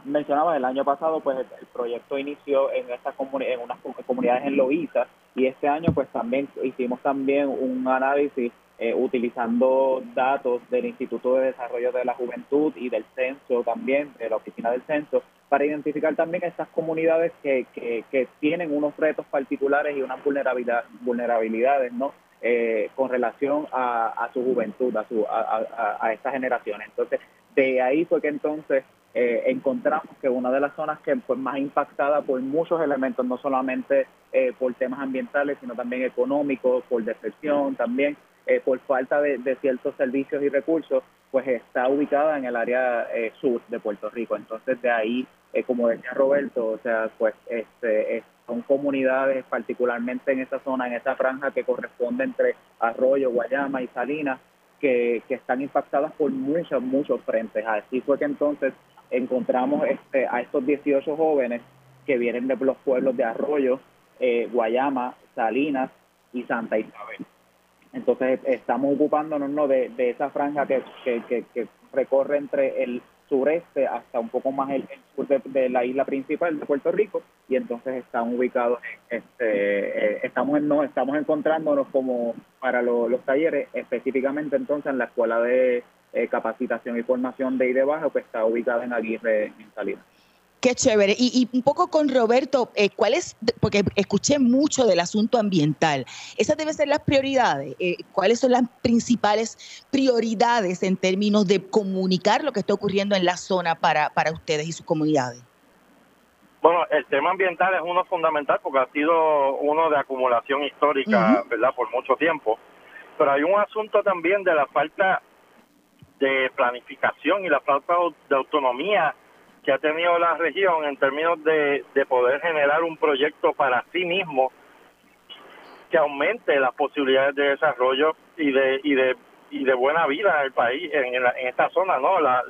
mencionaba, el año pasado pues el, proyecto inició en estas en unas comunidades en Loíza y este año pues también hicimos también un análisis eh, utilizando datos del Instituto de Desarrollo de la Juventud y del Censo también, de la Oficina del Censo, para identificar también estas comunidades que, que, tienen unos retos particulares y unas vulnerabilidad, vulnerabilidades ¿no? Eh, con relación a, su juventud, a, su, a, a, estas generaciones. Entonces, de ahí fue que entonces eh, encontramos que una de las zonas que fue más impactada por muchos elementos, no solamente por temas ambientales, sino también económicos, por depresión también, eh, por falta de, ciertos servicios y recursos, pues está ubicada en el área eh, sur de Puerto Rico. Entonces de ahí, eh, como decía Roberto, o sea, pues este, son comunidades, particularmente en esa zona, en esa franja que corresponde entre Arroyo, Guayama y Salinas, que, que están impactadas por muchos, muchos frentes. Así fue que entonces encontramos este, a estos 18 jóvenes que vienen de los pueblos de Arroyo, Guayama, Salinas y Santa Isabel. Entonces estamos ocupándonos ¿no? de, esa franja que, que, recorre entre el sureste hasta un poco más el, sur de, la isla principal de Puerto Rico y entonces están ubicados este eh, estamos no estamos encontrándonos como para los talleres específicamente entonces en la escuela de eh, capacitación y formación de IDEBAJO que está ubicada en Aguirre en Salinas Qué chévere. Y, un poco con Roberto, eh, ¿cuál es? Porque escuché mucho del asunto ambiental. Esas deben ser las prioridades. Eh, ¿Cuáles son las principales prioridades en términos de comunicar lo que está ocurriendo en la zona para, para ustedes y sus comunidades? Bueno, el tema ambiental es uno fundamental porque ha sido uno de acumulación histórica, ¿verdad? Por mucho tiempo. Pero hay un asunto también de la falta de planificación y la falta de autonomía que ha tenido la región en términos de, de poder generar un proyecto para sí mismo que aumente las posibilidades de desarrollo y de y de y de buena vida en el país en, en, esta zona no la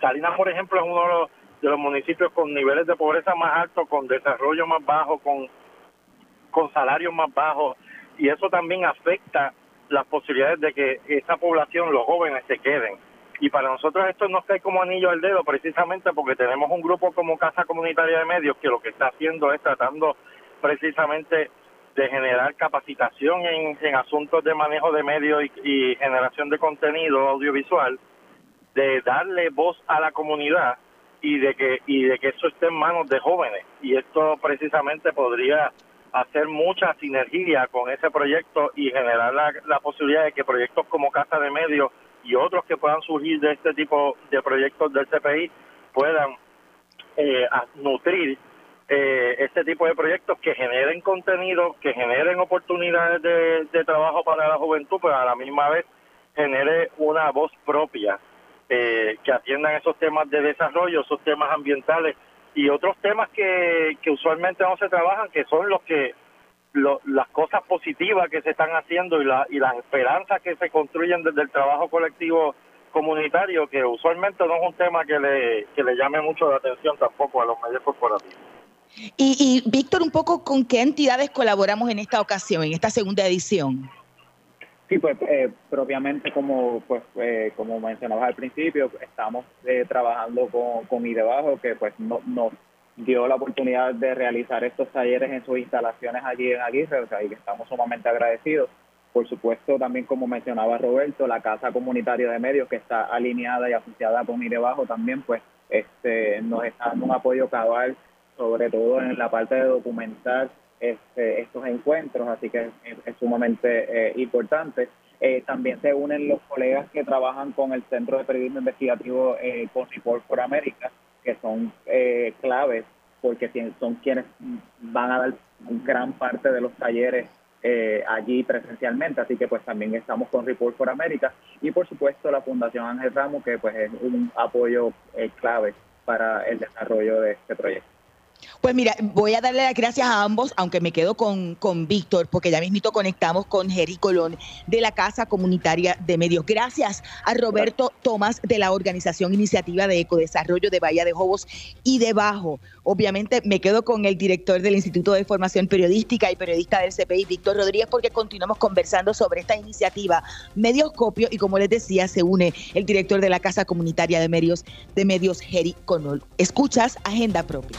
Salinas por ejemplo es uno de los, de los municipios con niveles de pobreza más altos con desarrollo más bajo con salarios más bajos y eso también afecta las posibilidades de que esa población los jóvenes se queden y para nosotros esto no cae como anillo al dedo precisamente porque tenemos un grupo como Casa Comunitaria de Medios que lo que está haciendo es tratando precisamente de generar capacitación en, asuntos de manejo de medios y, generación de contenido audiovisual, de darle voz a la comunidad y de que y de que eso esté en manos de jóvenes. Y esto precisamente podría hacer mucha sinergia con ese proyecto y generar la posibilidad de que proyectos como Casa de Medios y otros que puedan surgir de este tipo de proyectos del CPI puedan eh, nutrir eh, este tipo de proyectos que generen contenido, que generen oportunidades de, trabajo para la juventud, pero a la misma vez genere una voz propia eh, que atiendan esos temas de desarrollo, esos temas ambientales y otros temas que, que usualmente no se trabajan, que son los que las cosas positivas que se están haciendo y, la, y las esperanzas que se construyen desde el trabajo colectivo comunitario, que usualmente no es un tema que le, que le llame mucho la atención tampoco a los medios corporativos. Y, y Víctor, un poco con qué entidades colaboramos en esta ocasión, en esta segunda edición. Sí, pues eh, propiamente como pues eh, como mencionabas al principio, estamos eh, trabajando con, con IDEBAJO, que pues no, nos dio la oportunidad de realizar estos talleres en sus instalaciones allí en Aguirre, o sea, y que estamos sumamente agradecidos. Por supuesto, también como mencionaba Roberto, la Casa Comunitaria de Medios, que está alineada y asociada con debajo también pues este, nos está dando un apoyo cabal, sobre todo en la parte de documentar este, estos encuentros, así que es, sumamente eh, importante. Eh, también se unen los colegas que trabajan con el Centro de Periodismo Investigativo eh, con Report for America, que son eh, claves porque son quienes van a dar gran parte de los talleres eh, allí presencialmente, así que pues también estamos con Report for America y por supuesto la Fundación Ángel Ramos que pues es un apoyo eh, clave para el desarrollo de este proyecto. Pues mira, voy a darle las gracias a ambos, aunque me quedo con, con Víctor, porque ya mismito conectamos con Jerry Colón de la Casa Comunitaria de Medios. Gracias a Roberto Tomás de la Organización Iniciativa de Ecodesarrollo de Bahía de Jobos y debajo. Obviamente me quedo con el director del Instituto de Formación Periodística y periodista del CPI, Víctor Rodríguez, porque continuamos conversando sobre esta iniciativa Medioscopio y como les decía, se une el director de la Casa Comunitaria de Medios, de Medios, Jerry Colón. Escuchas Agenda Propia.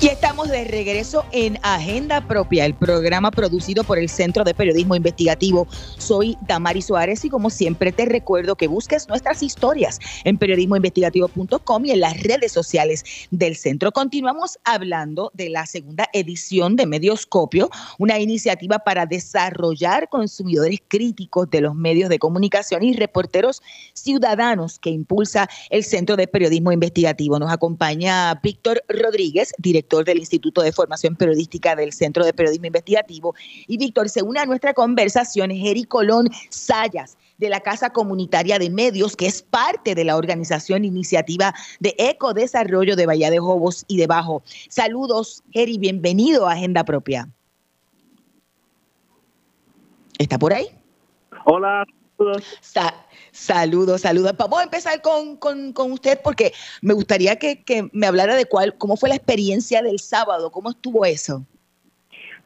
Y estamos de regreso en Agenda Propia, el programa producido por el Centro de Periodismo Investigativo. Soy Damari Suárez y como siempre te recuerdo que busques nuestras historias en periodismoinvestigativo.com y en las redes sociales del centro. Continuamos hablando de la segunda edición de Medioscopio, una iniciativa para desarrollar consumidores críticos de los medios de comunicación y reporteros ciudadanos que impulsa el Centro de Periodismo Investigativo. Nos acompaña Víctor Rodríguez, director del Instituto de Formación Periodística del Centro de Periodismo Investigativo. Y Víctor, se une a nuestra conversación Eri Colón Sayas de la Casa Comunitaria de Medios, que es parte de la organización iniciativa de Ecodesarrollo de Bahía de Jobos y de Bajo. Saludos, Eri, bienvenido a Agenda Propia. ¿Está por ahí? Hola, saludos, saludos. Vamos a empezar con, con, usted porque me gustaría que, que, me hablara de cuál, cómo fue la experiencia del sábado, cómo estuvo eso.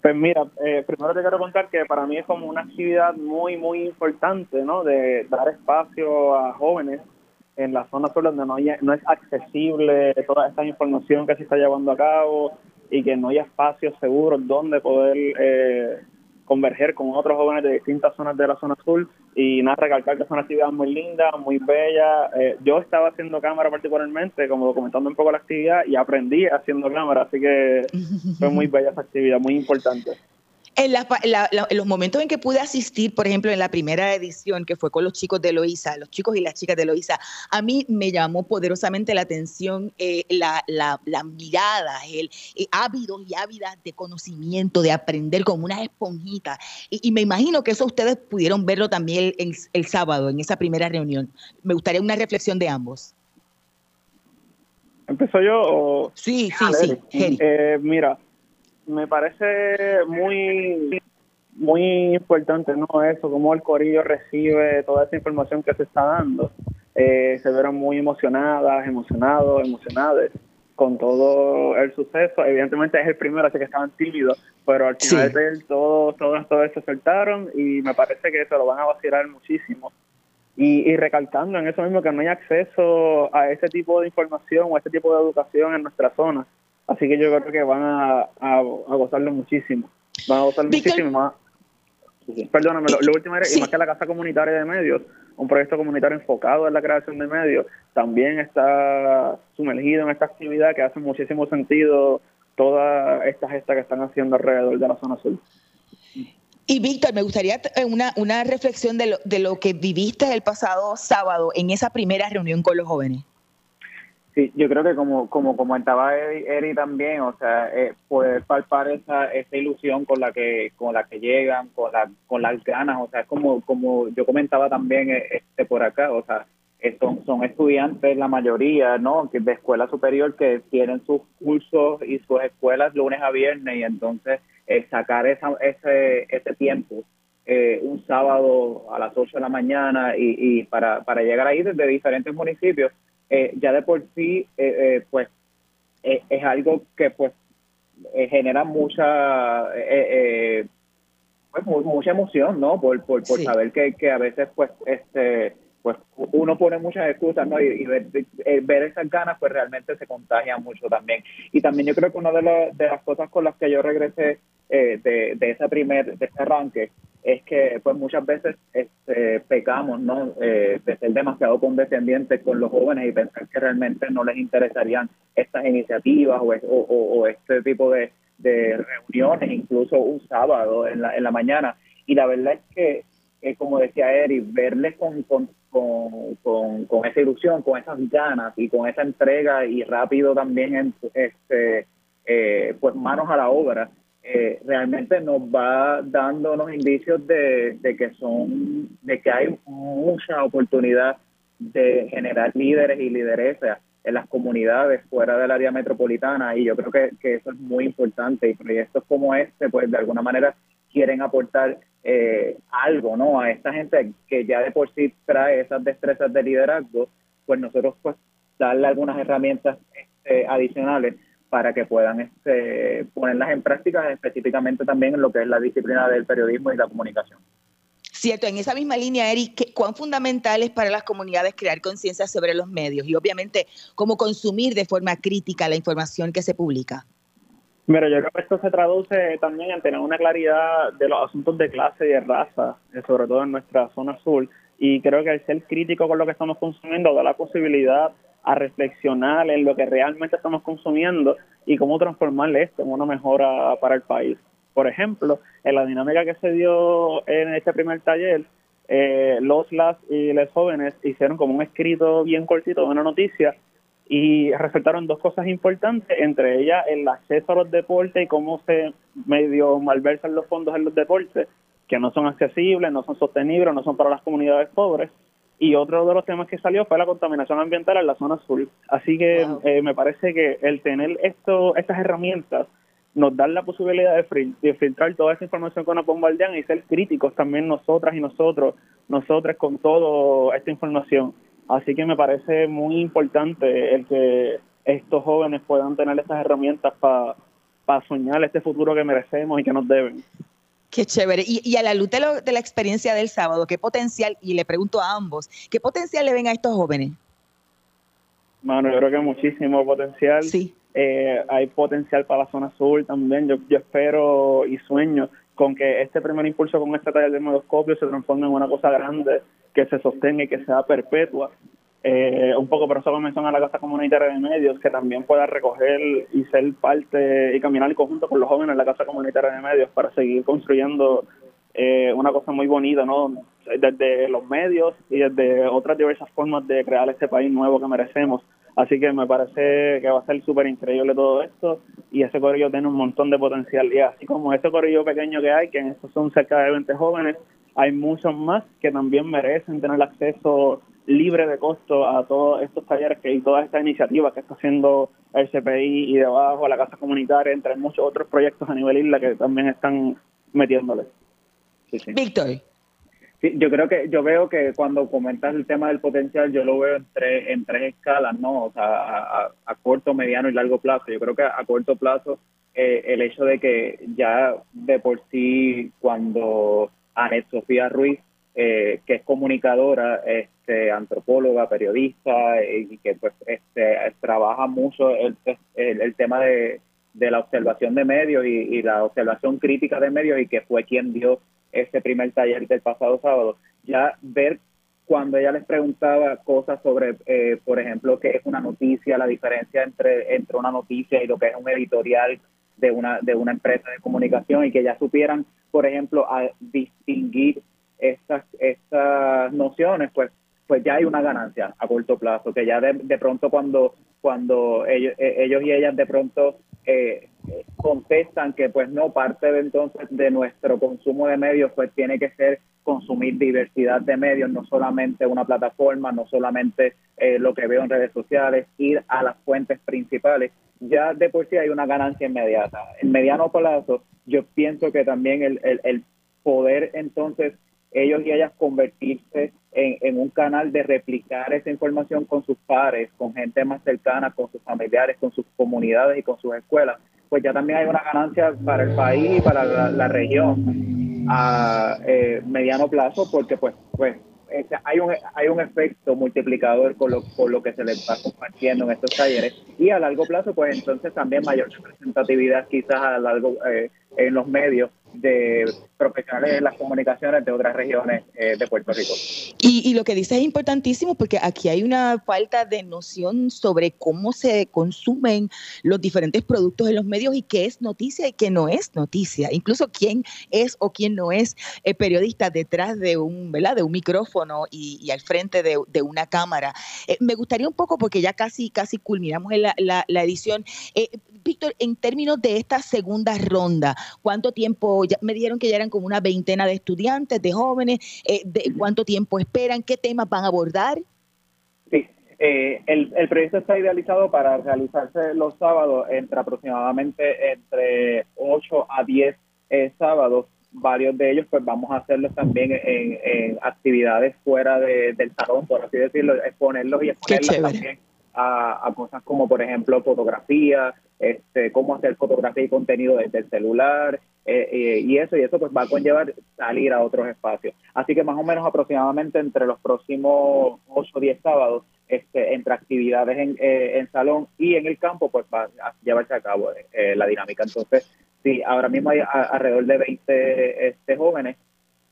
Pues mira, eh, primero te quiero contar que para mí es como una actividad muy, muy importante, ¿no? De dar espacio a jóvenes en la zona sur donde no, no es accesible toda esta información que se está llevando a cabo y que no hay espacios seguros donde poder eh, converger con otros jóvenes de distintas zonas de la zona sur y nada, recalcar que es una actividad muy linda, muy bella. Eh, yo estaba haciendo cámara particularmente, como documentando un poco la actividad y aprendí haciendo cámara, así que fue muy bella esa actividad, muy importante. En, los momentos en que pude asistir, por ejemplo, en la primera edición, que fue con los chicos de Loíza, los chicos y las chicas de Loíza, a mí me llamó poderosamente la atención eh, la, mirada, el eh, ávidos y ávidas de conocimiento, de aprender como una esponjita. Y, me imagino que eso ustedes pudieron verlo también el, sábado, en esa primera reunión. Me gustaría una reflexión de ambos. ¿Empezó yo? Sí, sí, sí. Eh, mira, me parece muy muy importante no eso cómo el corillo recibe toda esa información que se está dando. Eh, se vieron muy emocionadas emocionados emocionadas con todo el suceso. Evidentemente es el primero así que estaban tímidos pero al final de él todo todo todo eso saltaron y me parece que se lo van a vacilar muchísimo. Y, y, recalcando en eso mismo que no hay acceso a ese tipo de información o a ese tipo de educación en nuestra zona Así que yo creo que van a, a, gozarlo muchísimo. Van a gozarlo muchísimo más. Perdóname, lo, último era, y más que la Casa Comunitaria de Medios, un proyecto comunitario enfocado en la creación de medios, también está sumergido en esta actividad que hace muchísimo sentido todas estas gestas que están haciendo alrededor de la zona sur. Y Víctor, me gustaría eh, una, una reflexión de lo, de lo que viviste el pasado sábado en esa primera reunión con los jóvenes. Sí, yo creo que como como comentaba Eri, también, o sea, eh, poder palpar esa esa ilusión con la que con la que llegan, con la con las ganas, o sea, es como como yo comentaba también eh, este por acá, o sea, eh, son son estudiantes la mayoría, ¿no? de escuela superior que tienen sus cursos y sus escuelas lunes a viernes y entonces sacar esa ese ese tiempo un sábado a las 8 de la mañana y, y para, para llegar ahí desde diferentes municipios eh, ya de por sí, eh, eh, pues, es algo que, pues, genera mucha, pues, mucha emoción, ¿no? Por, por, por saber que, que a veces, pues, este pues uno pone muchas excusas, ¿no? Y, ver, ver, esas ganas, pues realmente se contagia mucho también. Y también yo creo que una de, de las cosas con las que yo regresé de, de ese primer, de ese arranque, es que pues muchas veces este, pecamos ¿no? Eh, de ser demasiado condescendientes con los jóvenes y pensar que realmente no les interesarían estas iniciativas o, o, este tipo de, reuniones, incluso un sábado en la, en la mañana. Y la verdad es que, eh, como decía Eric, verles con, con, con, esa ilusión, con esas ganas y con esa entrega y rápido también este, eh, pues manos a la obra, eh, realmente nos va dando unos indicios de, que son de que hay mucha oportunidad de generar líderes y lideresas en las comunidades fuera del área metropolitana. Y yo creo que, eso es muy importante. Y proyectos como este pues de alguna manera quieren aportar eh, algo no a esta gente que ya de por sí trae esas destrezas de liderazgo pues nosotros pues darle algunas herramientas este, adicionales para que puedan este, ponerlas en práctica específicamente también en lo que es la disciplina del periodismo y la comunicación. Cierto, en esa misma línea, Eric, ¿cuán fundamental es para las comunidades crear conciencia sobre los medios y obviamente cómo consumir de forma crítica la información que se publica? Mira, yo creo que esto se traduce también en tener una claridad de los asuntos de clase y de raza, eh, sobre todo en nuestra zona sur, y creo que el ser crítico con lo que estamos consumiendo da la posibilidad a reflexionar en lo que realmente estamos consumiendo y cómo transformarle esto en una mejora para el país. Por ejemplo, en la dinámica que se dio en este primer taller, eh, los, las y los jóvenes hicieron como un escrito bien cortito de una noticia y resaltaron dos cosas importantes, entre ellas el acceso a los deportes y cómo se medio malversan los fondos en los deportes, que no son accesibles, no son sostenibles, no son para las comunidades pobres y otro de los temas que salió fue la contaminación ambiental en la zona sur. Así que eh, me parece que el tener esto, estas herramientas nos dan la posibilidad de, filtrar toda esa información que nos bombardean y ser críticos también nosotras y nosotros, nosotras con toda esta información. Así que me parece muy importante el que estos jóvenes puedan tener estas herramientas para soñar este futuro que merecemos y que nos deben. Qué chévere. Y, a la luz de, de, la experiencia del sábado, ¿qué potencial, y le pregunto a ambos, qué potencial le ven a estos jóvenes? Bueno, yo creo que muchísimo potencial. Sí. Eh, hay potencial para la zona sur también. Yo, yo espero y sueño con que este primer impulso con este taller de modoscopio se transforme en una cosa grande, que se sostenga y que sea perpetua. Eh, un poco, por eso mención a la Casa Comunitaria de Medios, que también pueda recoger y ser parte y caminar en conjunto con los jóvenes en la Casa Comunitaria de Medios para seguir construyendo eh, una cosa muy bonita, ¿no? Desde los medios y desde otras diversas formas de crear este país nuevo que merecemos. Así que me parece que va a ser súper increíble todo esto y ese corrillo tiene un montón de potencial. Y así como ese corrillo pequeño que hay, que en estos son cerca de 20 jóvenes, hay muchos más que también merecen tener acceso libre de costo a todos estos talleres que, y todas estas iniciativas que está haciendo el CPI y debajo la Casa Comunitaria, entre muchos otros proyectos a nivel isla que también están metiéndole. Víctor yo creo que yo veo que cuando comentas el tema del potencial, yo lo veo en tres, en tres escalas, ¿no? O sea, a, corto, mediano y largo plazo. Yo creo que a corto plazo eh, el hecho de que ya de por sí cuando Anet Sofía Ruiz, eh, que es comunicadora, este, antropóloga, periodista eh, y que pues este, trabaja mucho el, el, tema de, de, la observación de medios y, y la observación crítica de medios y que fue quien dio ese primer taller del pasado sábado, ya ver cuando ella les preguntaba cosas sobre, eh, por ejemplo, qué es una noticia, la diferencia entre, entre una noticia y lo que es un editorial de una, de una empresa de comunicación y que ya supieran, por ejemplo, a distinguir estas, estas nociones, pues, pues ya hay una ganancia a corto plazo, que ya de, de pronto cuando, cuando ellos, eh, ellos y ellas de pronto eh, contestan que pues no parte de entonces de nuestro consumo de medios pues tiene que ser consumir diversidad de medios, no solamente una plataforma, no solamente eh, lo que veo en redes sociales, ir a las fuentes principales. Ya de por sí hay una ganancia inmediata. En mediano plazo, yo pienso que también el, el, el poder entonces ellos y ellas convertirse en, en, un canal de replicar esa información con sus pares, con gente más cercana, con sus familiares, con sus comunidades y con sus escuelas, pues ya también hay una ganancia para el país y para la, región a eh, mediano plazo, porque pues, pues este, hay un hay un efecto multiplicador con lo, con lo que se les va compartiendo en estos talleres. Y a largo plazo pues entonces también mayor representatividad quizás a largo eh, en los medios de profesionales de las comunicaciones de otras regiones eh, de Puerto Rico. Y, lo que dice es importantísimo porque aquí hay una falta de noción sobre cómo se consumen los diferentes productos en los medios y qué es noticia y qué no es noticia. Incluso quién es o quién no es eh, periodista detrás de un, ¿verdad? de un micrófono y, al frente de, una cámara. Eh, me gustaría un poco, porque ya casi, casi culminamos la edición, Víctor, en términos de esta segunda ronda, ¿cuánto tiempo? Ya me dijeron que ya eran como una veintena de estudiantes, de jóvenes, eh, de cuánto tiempo esperan, qué temas van a abordar. Sí, eh, el, el, proyecto está idealizado para realizarse los sábados entre aproximadamente entre 8 a 10 eh, sábados. Varios de ellos pues vamos a hacerlos también en, actividades fuera del salón, por así decirlo, exponerlos y exponerlas también a, a, cosas como por ejemplo fotografía, este, cómo hacer fotografía y contenido desde el celular, eh, eh, y eso, y eso pues va a conllevar salir a otros espacios. Así que más o menos aproximadamente entre los próximos 8 o 10 sábados, este, entre actividades en, eh, en salón y en el campo, pues va a llevarse a cabo la dinámica. Entonces, sí, ahora mismo hay alrededor de 20 este, jóvenes,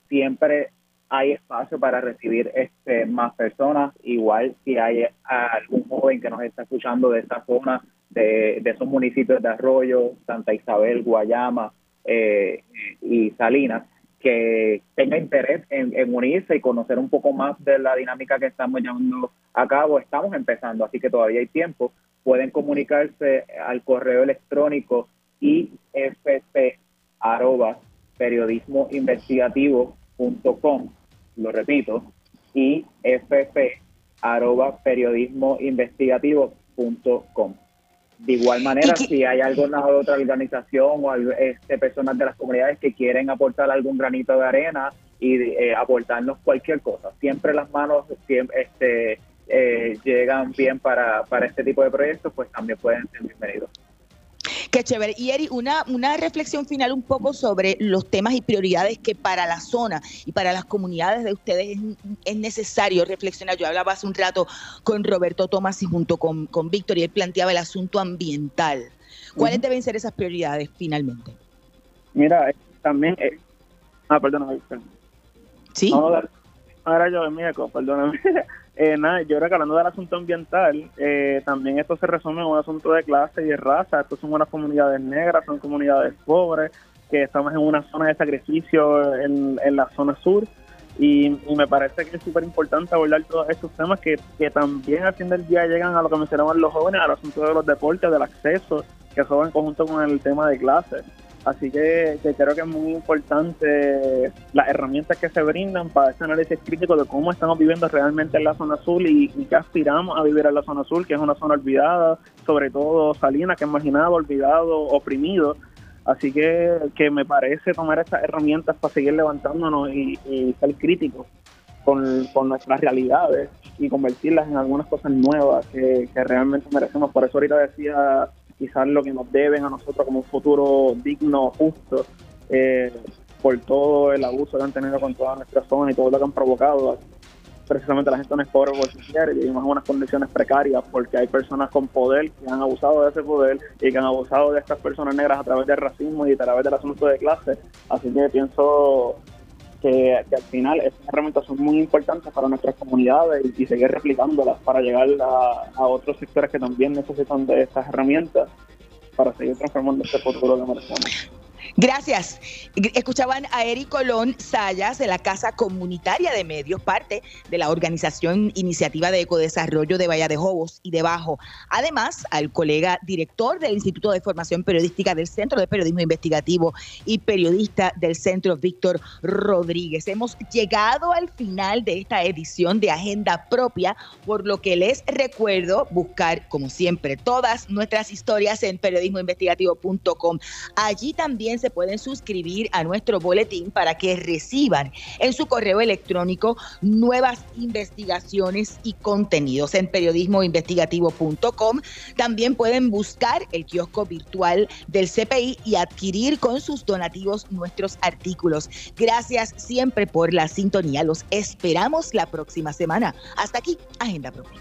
siempre hay espacio para recibir este, más personas. Igual si hay algún joven que nos está escuchando de esta zona, de, de esos municipios de Arroyo, Santa Isabel, Guayama, eh, y Salinas que tenga interés en, unirse y conocer un poco más de la dinámica que estamos llevando a cabo. Estamos empezando, así que todavía hay tiempo. Pueden comunicarse al correo electrónico ifp arroba periodismoinvestigativo.com. Lo repito, ifp arroba periodismoinvestigativo.com. De igual manera, si hay alguna otra organización o este, personas de las comunidades que quieren aportar algún granito de arena y eh, aportarnos cualquier cosa, siempre las manos siempre, este, eh, llegan bien para, para este tipo de proyectos, pues también pueden ser bienvenidos. Qué chévere. Y Eri, una, una reflexión final un poco sobre los temas y prioridades que para la zona y para las comunidades de ustedes es, necesario reflexionar. Yo hablaba hace un rato con Roberto Tomás y junto con, con Víctor y él planteaba el asunto ambiental. ¿Cuáles deben ser esas prioridades finalmente? Mira, también... Eh, ah, perdóname. Sí. ahora yo me eco, perdóname. Eh, nada, yo creo que hablando del asunto ambiental, eh, también esto se resume en un asunto de clase y de raza. Estos son unas comunidades negras, son comunidades pobres, que estamos en una zona de sacrificio en, la zona sur. Y, me parece que es súper importante abordar todos estos temas que, que también al fin del día llegan a lo que mencionaban los jóvenes, al asunto de los deportes, del acceso, que son en conjunto con el tema de clases. Así que, creo que es muy importante las herramientas que se brindan para ese análisis crítico de cómo estamos viviendo realmente en la zona azul y, y qué aspiramos a vivir en la zona azul, que es una zona olvidada, sobre todo Salina, que es olvidado, oprimido. Así que, que me parece tomar estas herramientas para seguir levantándonos y, ser críticos con, nuestras realidades y convertirlas en algunas cosas nuevas que realmente merecemos. Por eso ahorita decía quizás lo que nos deben a nosotros como un futuro digno, justo, eh, por todo el abuso que han tenido con toda nuestra zona y todo lo que han provocado. Precisamente la gente no es pobre por y vivimos en unas condiciones precarias porque hay personas con poder que han abusado de ese poder y que han abusado de estas personas negras a través del racismo y a través del asunto de clase. Así que pienso que, al final estas herramientas son muy importantes para nuestras comunidades y, seguir replicándolas para llegar a, otros sectores que también necesitan de estas herramientas para seguir transformando este futuro que merecemos. Gracias. Escuchaban a Eric Colón Sayas de la Casa Comunitaria de Medios, parte de la organización Iniciativa de Ecodesarrollo de Bahía de Jobos y de Bajo. Además, al colega director del Instituto de Formación Periodística del Centro de Periodismo Investigativo y periodista del Centro, Víctor Rodríguez. Hemos llegado al final de esta edición de Agenda Propia, por lo que les recuerdo buscar, como siempre, todas nuestras historias en periodismoinvestigativo.com. Allí también se pueden suscribir a nuestro boletín para que reciban en su correo electrónico nuevas investigaciones y contenidos en periodismoinvestigativo.com. También pueden buscar el kiosco virtual del CPI y adquirir con sus donativos nuestros artículos. Gracias siempre por la sintonía. Los esperamos la próxima semana. Hasta aquí, Agenda Propia.